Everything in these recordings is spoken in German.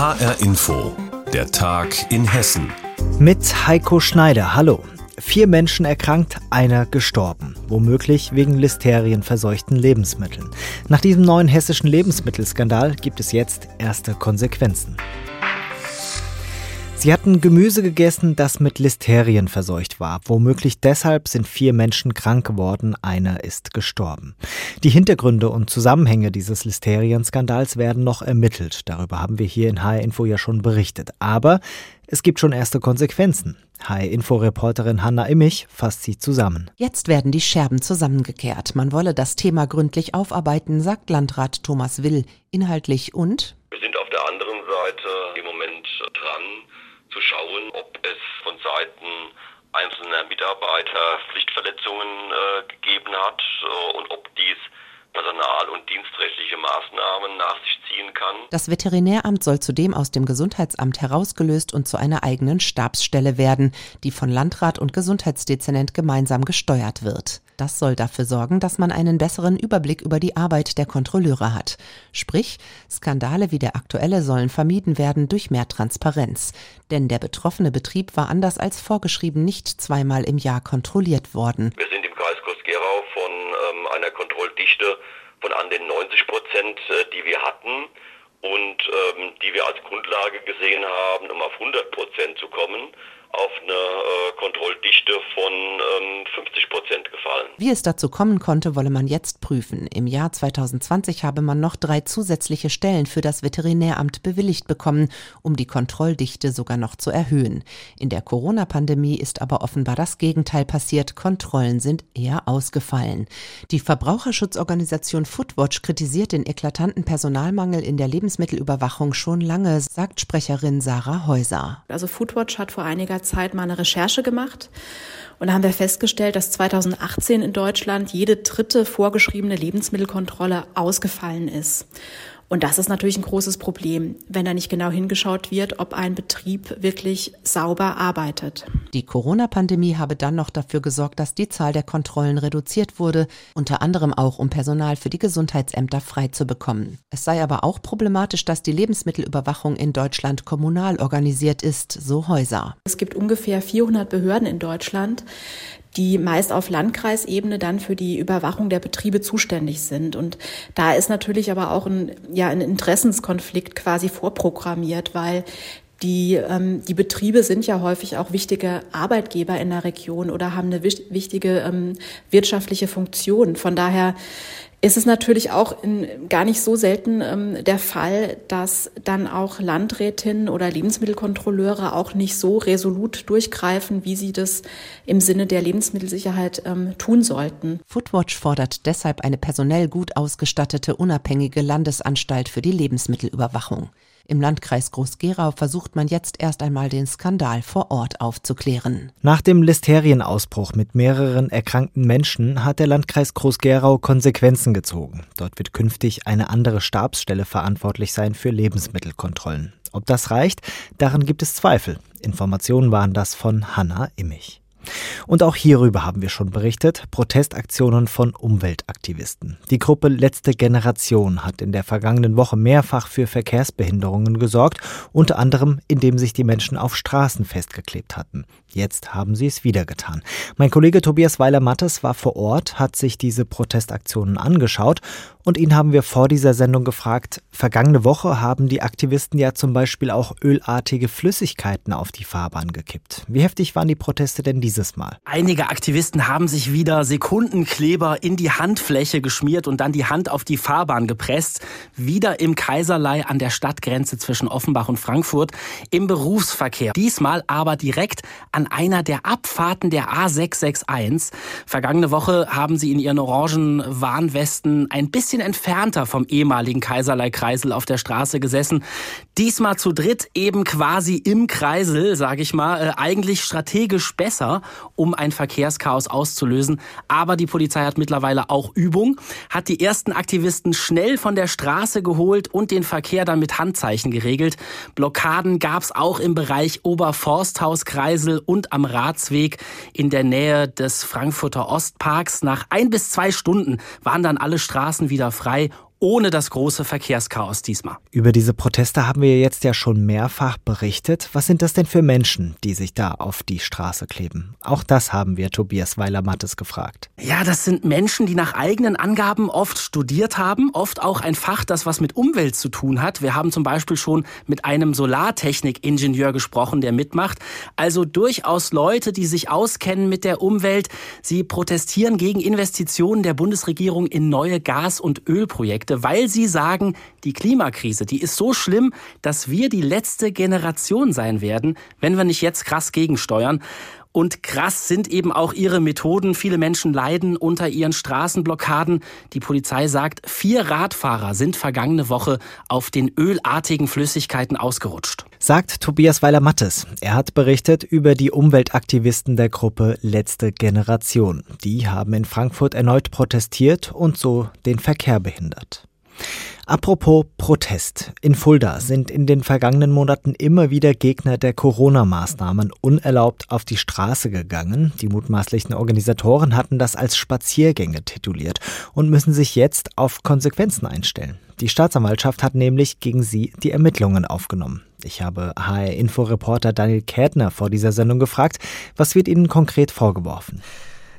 HR Info, der Tag in Hessen. Mit Heiko Schneider, hallo. Vier Menschen erkrankt, einer gestorben. Womöglich wegen listerienverseuchten Lebensmitteln. Nach diesem neuen hessischen Lebensmittelskandal gibt es jetzt erste Konsequenzen. Sie hatten Gemüse gegessen, das mit Listerien verseucht war. Womöglich deshalb sind vier Menschen krank geworden, einer ist gestorben. Die Hintergründe und Zusammenhänge dieses Listerienskandals werden noch ermittelt. Darüber haben wir hier in HR Info ja schon berichtet. Aber es gibt schon erste Konsequenzen. HR-Info-Reporterin Hanna Immich fasst sie zusammen. Jetzt werden die Scherben zusammengekehrt. Man wolle das Thema gründlich aufarbeiten, sagt Landrat Thomas Will. Inhaltlich und? Wir sind auf der anderen Seite im Moment dran, zu schauen, ob es von Seiten einzelner Mitarbeiter Pflichtverletzungen äh, gegeben hat äh, und ob dies Personal- und dienstrechtliche Maßnahmen nach sich ziehen kann. Das Veterinäramt soll zudem aus dem Gesundheitsamt herausgelöst und zu einer eigenen Stabsstelle werden, die von Landrat und Gesundheitsdezernent gemeinsam gesteuert wird. Das soll dafür sorgen, dass man einen besseren Überblick über die Arbeit der Kontrolleure hat. Sprich, Skandale wie der aktuelle sollen vermieden werden durch mehr Transparenz. Denn der betroffene Betrieb war anders als vorgeschrieben nicht zweimal im Jahr kontrolliert worden. Wir sind im Kreis einer Kontrolldichte von an den 90 Prozent, äh, die wir hatten und ähm, die wir als Grundlage gesehen haben, um auf 100 Prozent zu kommen, auf eine äh, Kontrolldichte von ähm, 50 Prozent gefallen. Wie es dazu kommen konnte, wolle man jetzt prüfen. Im Jahr 2020 habe man noch drei zusätzliche Stellen für das Veterinäramt bewilligt bekommen, um die Kontrolldichte sogar noch zu erhöhen. In der Corona-Pandemie ist aber offenbar das Gegenteil passiert. Kontrollen sind eher ausgefallen. Die Verbraucherschutzorganisation Foodwatch kritisiert den eklatanten Personalmangel in der Lebensmittelüberwachung schon lange, sagt Sprecherin Sarah Häuser. Also Foodwatch hat vor einiger Zeit mal eine Recherche gemacht und da haben wir festgestellt, dass 2018 in Deutschland jede dritte vorgeschriebene Lebensmittelkontrolle ausgefallen ist. Und das ist natürlich ein großes Problem, wenn da nicht genau hingeschaut wird, ob ein Betrieb wirklich sauber arbeitet. Die Corona-Pandemie habe dann noch dafür gesorgt, dass die Zahl der Kontrollen reduziert wurde, unter anderem auch um Personal für die Gesundheitsämter frei zu bekommen. Es sei aber auch problematisch, dass die Lebensmittelüberwachung in Deutschland kommunal organisiert ist, so Häuser. Es gibt ungefähr 400 Behörden in Deutschland, die meist auf Landkreisebene dann für die Überwachung der Betriebe zuständig sind. Und da ist natürlich aber auch ein, ja, ein Interessenskonflikt quasi vorprogrammiert, weil die, ähm, die Betriebe sind ja häufig auch wichtige Arbeitgeber in der Region oder haben eine wichtige ähm, wirtschaftliche Funktion. Von daher ist es natürlich auch in, gar nicht so selten ähm, der Fall, dass dann auch Landrätinnen oder Lebensmittelkontrolleure auch nicht so resolut durchgreifen, wie sie das im Sinne der Lebensmittelsicherheit ähm, tun sollten. Foodwatch fordert deshalb eine personell gut ausgestattete, unabhängige Landesanstalt für die Lebensmittelüberwachung. Im Landkreis Groß-Gerau versucht man jetzt erst einmal den Skandal vor Ort aufzuklären. Nach dem Listerienausbruch mit mehreren erkrankten Menschen hat der Landkreis Groß-Gerau Konsequenzen gezogen. Dort wird künftig eine andere Stabsstelle verantwortlich sein für Lebensmittelkontrollen. Ob das reicht, daran gibt es Zweifel. Informationen waren das von Hanna Immich. Und auch hierüber haben wir schon berichtet, Protestaktionen von Umweltaktivisten. Die Gruppe Letzte Generation hat in der vergangenen Woche mehrfach für Verkehrsbehinderungen gesorgt, unter anderem indem sich die Menschen auf Straßen festgeklebt hatten. Jetzt haben sie es wieder getan. Mein Kollege Tobias Weiler-Mattes war vor Ort, hat sich diese Protestaktionen angeschaut und ihn haben wir vor dieser Sendung gefragt, vergangene Woche haben die Aktivisten ja zum Beispiel auch ölartige Flüssigkeiten auf die Fahrbahn gekippt. Wie heftig waren die Proteste denn dieses Mal? Einige Aktivisten haben sich wieder Sekundenkleber in die Handfläche geschmiert und dann die Hand auf die Fahrbahn gepresst. Wieder im Kaiserlei an der Stadtgrenze zwischen Offenbach und Frankfurt im Berufsverkehr. Diesmal aber direkt an einer der Abfahrten der A661. Vergangene Woche haben sie in ihren orangen Warnwesten ein bisschen entfernter vom ehemaligen Kaiserlei-Kreisel auf der Straße gesessen. Diesmal zu dritt eben quasi im Kreisel, sage ich mal, äh, eigentlich strategisch besser, um ein Verkehrschaos auszulösen. Aber die Polizei hat mittlerweile auch Übung, hat die ersten Aktivisten schnell von der Straße geholt und den Verkehr dann mit Handzeichen geregelt. Blockaden gab es auch im Bereich Oberforsthaus-Kreisel und am Ratsweg in der Nähe des Frankfurter Ostparks. Nach ein bis zwei Stunden waren dann alle Straßen wieder frei ohne das große Verkehrschaos diesmal. Über diese Proteste haben wir jetzt ja schon mehrfach berichtet. Was sind das denn für Menschen, die sich da auf die Straße kleben? Auch das haben wir Tobias Weiler-Mattes gefragt. Ja, das sind Menschen, die nach eigenen Angaben oft studiert haben, oft auch ein Fach, das was mit Umwelt zu tun hat. Wir haben zum Beispiel schon mit einem Solartechnik-Ingenieur gesprochen, der mitmacht. Also durchaus Leute, die sich auskennen mit der Umwelt. Sie protestieren gegen Investitionen der Bundesregierung in neue Gas- und Ölprojekte. Projekte, weil sie sagen, die Klimakrise, die ist so schlimm, dass wir die letzte Generation sein werden, wenn wir nicht jetzt krass gegensteuern. Und krass sind eben auch ihre Methoden. Viele Menschen leiden unter ihren Straßenblockaden. Die Polizei sagt, vier Radfahrer sind vergangene Woche auf den ölartigen Flüssigkeiten ausgerutscht. Sagt Tobias Weiler-Mattes. Er hat berichtet über die Umweltaktivisten der Gruppe Letzte Generation. Die haben in Frankfurt erneut protestiert und so den Verkehr behindert. Apropos Protest. In Fulda sind in den vergangenen Monaten immer wieder Gegner der Corona-Maßnahmen unerlaubt auf die Straße gegangen. Die mutmaßlichen Organisatoren hatten das als Spaziergänge tituliert und müssen sich jetzt auf Konsequenzen einstellen. Die Staatsanwaltschaft hat nämlich gegen sie die Ermittlungen aufgenommen. Ich habe HR-Info-Reporter Daniel Kätner vor dieser Sendung gefragt, was wird ihnen konkret vorgeworfen?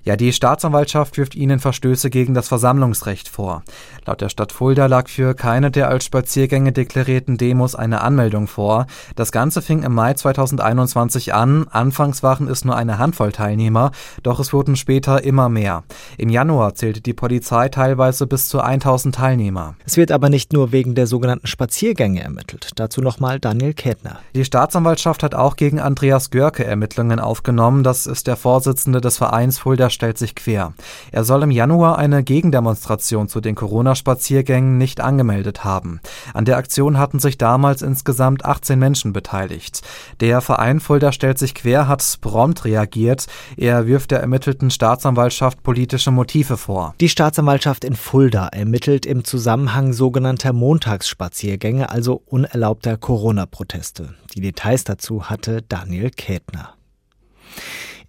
Ja, die Staatsanwaltschaft wirft ihnen Verstöße gegen das Versammlungsrecht vor. Laut der Stadt Fulda lag für keine der als Spaziergänge deklarierten Demos eine Anmeldung vor. Das Ganze fing im Mai 2021 an. Anfangs waren es nur eine Handvoll Teilnehmer, doch es wurden später immer mehr. Im Januar zählte die Polizei teilweise bis zu 1000 Teilnehmer. Es wird aber nicht nur wegen der sogenannten Spaziergänge ermittelt. Dazu nochmal Daniel Kettner. Die Staatsanwaltschaft hat auch gegen Andreas Görke Ermittlungen aufgenommen. Das ist der Vorsitzende des Vereins Fulda stellt sich quer. Er soll im Januar eine Gegendemonstration zu den Corona-Spaziergängen nicht angemeldet haben. An der Aktion hatten sich damals insgesamt 18 Menschen beteiligt. Der Verein Fulda stellt sich quer hat prompt reagiert. Er wirft der ermittelten Staatsanwaltschaft politische Motive vor. Die Staatsanwaltschaft in Fulda ermittelt im Zusammenhang sogenannter Montagsspaziergänge, also unerlaubter Corona-Proteste. Die Details dazu hatte Daniel Kätner.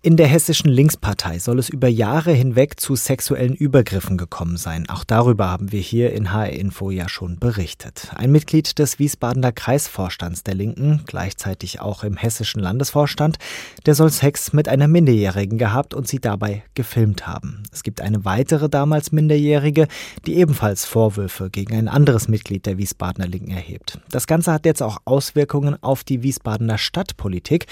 In der hessischen Linkspartei soll es über Jahre hinweg zu sexuellen Übergriffen gekommen sein. Auch darüber haben wir hier in HR Info ja schon berichtet. Ein Mitglied des Wiesbadener Kreisvorstands der Linken, gleichzeitig auch im hessischen Landesvorstand, der soll Sex mit einer Minderjährigen gehabt und sie dabei gefilmt haben. Es gibt eine weitere damals Minderjährige, die ebenfalls Vorwürfe gegen ein anderes Mitglied der Wiesbadener Linken erhebt. Das Ganze hat jetzt auch Auswirkungen auf die Wiesbadener Stadtpolitik.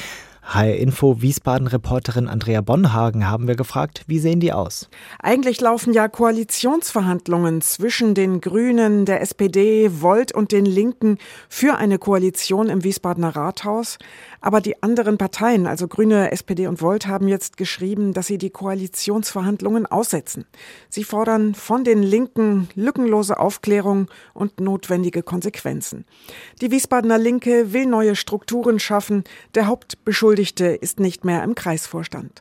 HR Info Wiesbaden-Reporterin Andrea Bonhagen haben wir gefragt, wie sehen die aus? Eigentlich laufen ja Koalitionsverhandlungen zwischen den Grünen, der SPD, Volt und den Linken für eine Koalition im Wiesbadener Rathaus. Aber die anderen Parteien, also Grüne, SPD und Volt, haben jetzt geschrieben, dass sie die Koalitionsverhandlungen aussetzen. Sie fordern von den Linken lückenlose Aufklärung und notwendige Konsequenzen. Die Wiesbadener Linke will neue Strukturen schaffen. Der Hauptbeschuldigte ist nicht mehr im Kreisvorstand.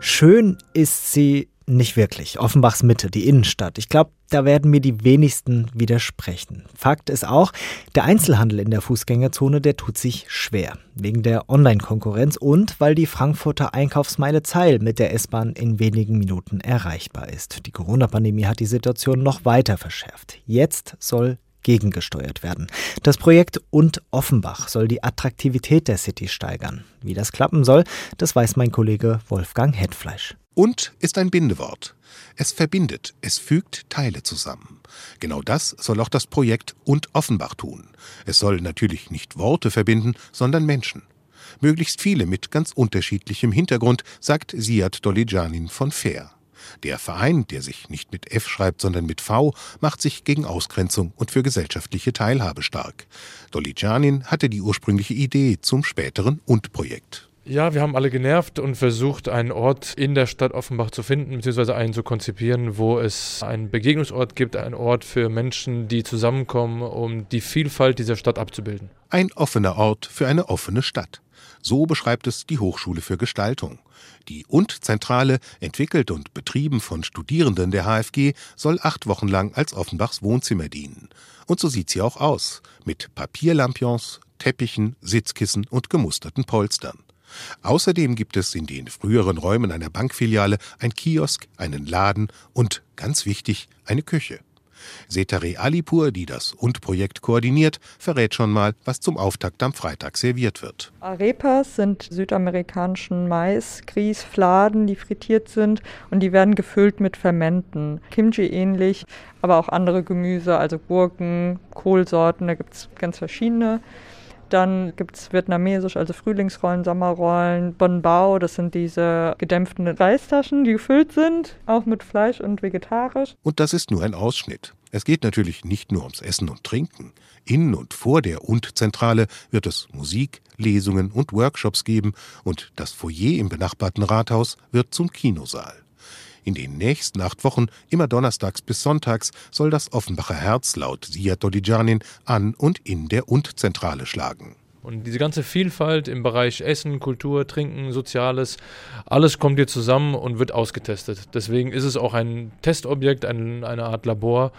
Schön ist sie nicht wirklich. Offenbachs Mitte, die Innenstadt. Ich glaube, da werden mir die wenigsten widersprechen. Fakt ist auch, der Einzelhandel in der Fußgängerzone, der tut sich schwer. Wegen der Online-Konkurrenz und weil die Frankfurter Einkaufsmeile Zeil mit der S-Bahn in wenigen Minuten erreichbar ist. Die Corona-Pandemie hat die Situation noch weiter verschärft. Jetzt soll gegengesteuert werden. Das Projekt und Offenbach soll die Attraktivität der City steigern. Wie das klappen soll, das weiß mein Kollege Wolfgang Hetfleisch. Und ist ein Bindewort. Es verbindet, es fügt Teile zusammen. Genau das soll auch das Projekt und Offenbach tun. Es soll natürlich nicht Worte verbinden, sondern Menschen. Möglichst viele mit ganz unterschiedlichem Hintergrund, sagt Siad Dolijanin von Fair. Der Verein, der sich nicht mit F schreibt, sondern mit V, macht sich gegen Ausgrenzung und für gesellschaftliche Teilhabe stark. Dolijanin hatte die ursprüngliche Idee zum späteren Und-Projekt. Ja, wir haben alle genervt und versucht, einen Ort in der Stadt Offenbach zu finden, beziehungsweise einen zu konzipieren, wo es einen Begegnungsort gibt, einen Ort für Menschen, die zusammenkommen, um die Vielfalt dieser Stadt abzubilden. Ein offener Ort für eine offene Stadt. So beschreibt es die Hochschule für Gestaltung. Die Und-Zentrale, entwickelt und betrieben von Studierenden der HFG, soll acht Wochen lang als Offenbachs Wohnzimmer dienen. Und so sieht sie auch aus, mit Papierlampions, Teppichen, Sitzkissen und gemusterten Polstern. Außerdem gibt es in den früheren Räumen einer Bankfiliale ein Kiosk, einen Laden und, ganz wichtig, eine Küche. Setare Alipur, die das Und-Projekt koordiniert, verrät schon mal, was zum Auftakt am Freitag serviert wird. Arepas sind südamerikanischen Mais, Grieß, Fladen, die frittiert sind und die werden gefüllt mit Fermenten. Kimchi ähnlich, aber auch andere Gemüse, also Gurken, Kohlsorten, da gibt es ganz verschiedene. Dann gibt es vietnamesisch, also Frühlingsrollen, Sommerrollen, Bon Bao, das sind diese gedämpften Reistaschen, die gefüllt sind, auch mit Fleisch und vegetarisch. Und das ist nur ein Ausschnitt. Es geht natürlich nicht nur ums Essen und Trinken. In und vor der Und-Zentrale wird es Musik, Lesungen und Workshops geben und das Foyer im benachbarten Rathaus wird zum Kinosaal. In den nächsten acht Wochen, immer donnerstags bis sonntags, soll das Offenbacher Herz laut Sia Dolijanin an und in der Und-Zentrale schlagen. Und diese ganze Vielfalt im Bereich Essen, Kultur, Trinken, Soziales, alles kommt hier zusammen und wird ausgetestet. Deswegen ist es auch ein Testobjekt, ein, eine Art Labor,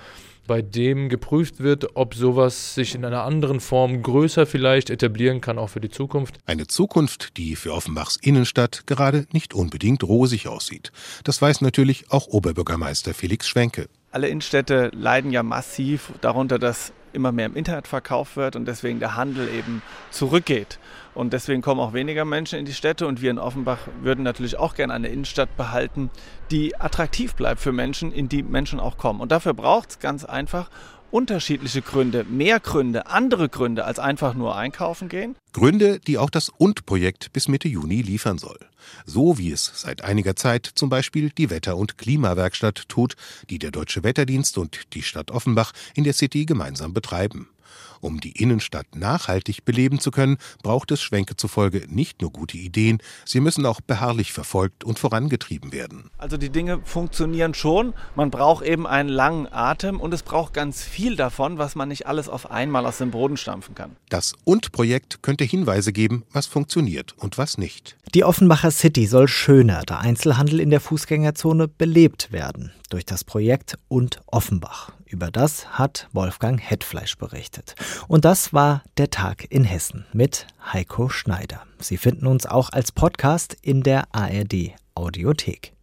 bei dem geprüft wird, ob sowas sich in einer anderen Form größer vielleicht etablieren kann, auch für die Zukunft. Eine Zukunft, die für Offenbachs Innenstadt gerade nicht unbedingt rosig aussieht. Das weiß natürlich auch Oberbürgermeister Felix Schwenke. Alle Innenstädte leiden ja massiv darunter, dass immer mehr im Internet verkauft wird und deswegen der Handel eben zurückgeht. Und deswegen kommen auch weniger Menschen in die Städte und wir in Offenbach würden natürlich auch gerne eine Innenstadt behalten, die attraktiv bleibt für Menschen, in die Menschen auch kommen. Und dafür braucht es ganz einfach unterschiedliche Gründe, mehr Gründe, andere Gründe als einfach nur einkaufen gehen. Gründe, die auch das Und-Projekt bis Mitte Juni liefern soll. So wie es seit einiger Zeit zum Beispiel die Wetter- und Klimawerkstatt tut, die der Deutsche Wetterdienst und die Stadt Offenbach in der City gemeinsam betreiben. Um die Innenstadt nachhaltig beleben zu können, braucht es Schwenke zufolge nicht nur gute Ideen, sie müssen auch beharrlich verfolgt und vorangetrieben werden. Also die Dinge funktionieren schon, man braucht eben einen langen Atem und es braucht ganz viel davon, was man nicht alles auf einmal aus dem Boden stampfen kann. Das Und-Projekt könnte Hinweise geben, was funktioniert und was nicht. Die Offenbacher City soll schöner, der Einzelhandel in der Fußgängerzone belebt werden durch das Projekt Und Offenbach. Über das hat Wolfgang Hetfleisch berichtet. Und das war der Tag in Hessen mit Heiko Schneider. Sie finden uns auch als Podcast in der ARD Audiothek.